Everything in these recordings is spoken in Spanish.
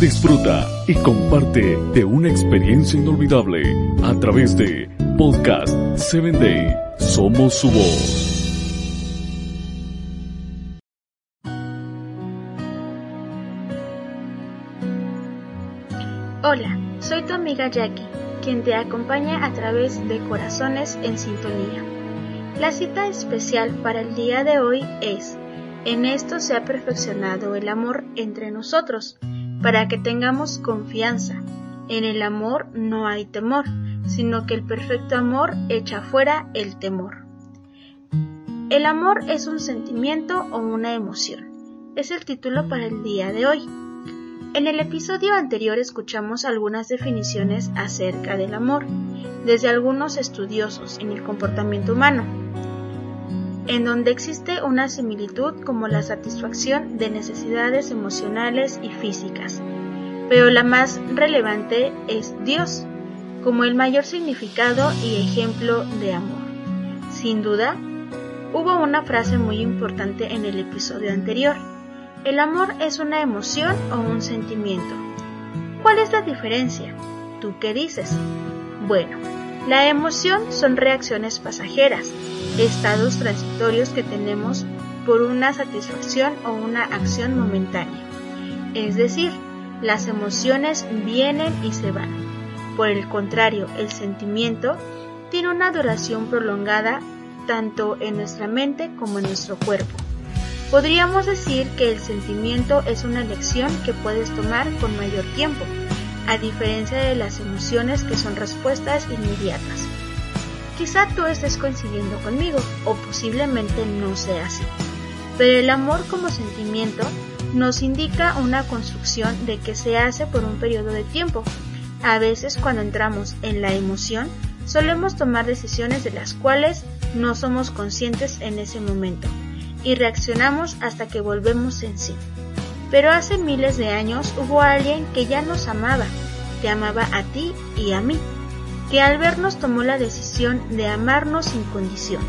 Disfruta y comparte de una experiencia inolvidable a través de Podcast 7 Day. Somos su voz. Hola, soy tu amiga Jackie, quien te acompaña a través de Corazones en Sintonía. La cita especial para el día de hoy es, en esto se ha perfeccionado el amor entre nosotros, para que tengamos confianza. En el amor no hay temor, sino que el perfecto amor echa fuera el temor. El amor es un sentimiento o una emoción. Es el título para el día de hoy. En el episodio anterior escuchamos algunas definiciones acerca del amor, desde algunos estudiosos en el comportamiento humano, en donde existe una similitud como la satisfacción de necesidades emocionales y físicas, pero la más relevante es Dios, como el mayor significado y ejemplo de amor. Sin duda, hubo una frase muy importante en el episodio anterior, ¿El amor es una emoción o un sentimiento? ¿Cuál es la diferencia? ¿Tú qué dices? Bueno, la emoción son reacciones pasajeras, estados transitorios que tenemos por una satisfacción o una acción momentánea. Es decir, las emociones vienen y se van. Por el contrario, el sentimiento tiene una duración prolongada tanto en nuestra mente como en nuestro cuerpo. Podríamos decir que el sentimiento es una elección que puedes tomar con mayor tiempo, a diferencia de las emociones que son respuestas inmediatas. Quizá tú estés coincidiendo conmigo o posiblemente no sea así, pero el amor como sentimiento nos indica una construcción de que se hace por un periodo de tiempo. A veces cuando entramos en la emoción solemos tomar decisiones de las cuales no somos conscientes en ese momento y reaccionamos hasta que volvemos en sí. Pero hace miles de años hubo alguien que ya nos amaba, te amaba a ti y a mí, que al vernos tomó la decisión de amarnos sin condición.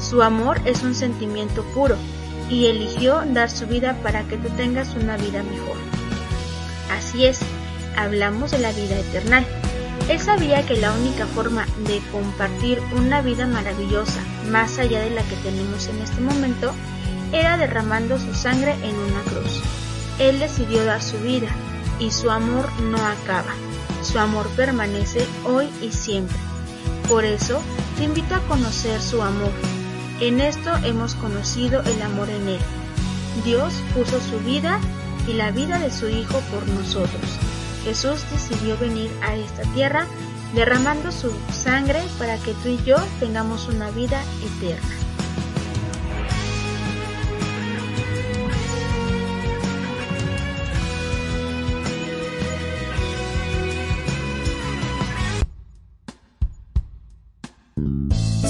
Su amor es un sentimiento puro y eligió dar su vida para que tú tengas una vida mejor. Así es, hablamos de la vida eterna. Él sabía que la única forma de compartir una vida maravillosa, más allá de la que tenemos en este momento, era derramando su sangre en una cruz. Él decidió dar su vida y su amor no acaba. Su amor permanece hoy y siempre. Por eso, te invito a conocer su amor. En esto hemos conocido el amor en Él. Dios puso su vida y la vida de su Hijo por nosotros. Jesús decidió venir a esta tierra derramando su sangre para que tú y yo tengamos una vida eterna.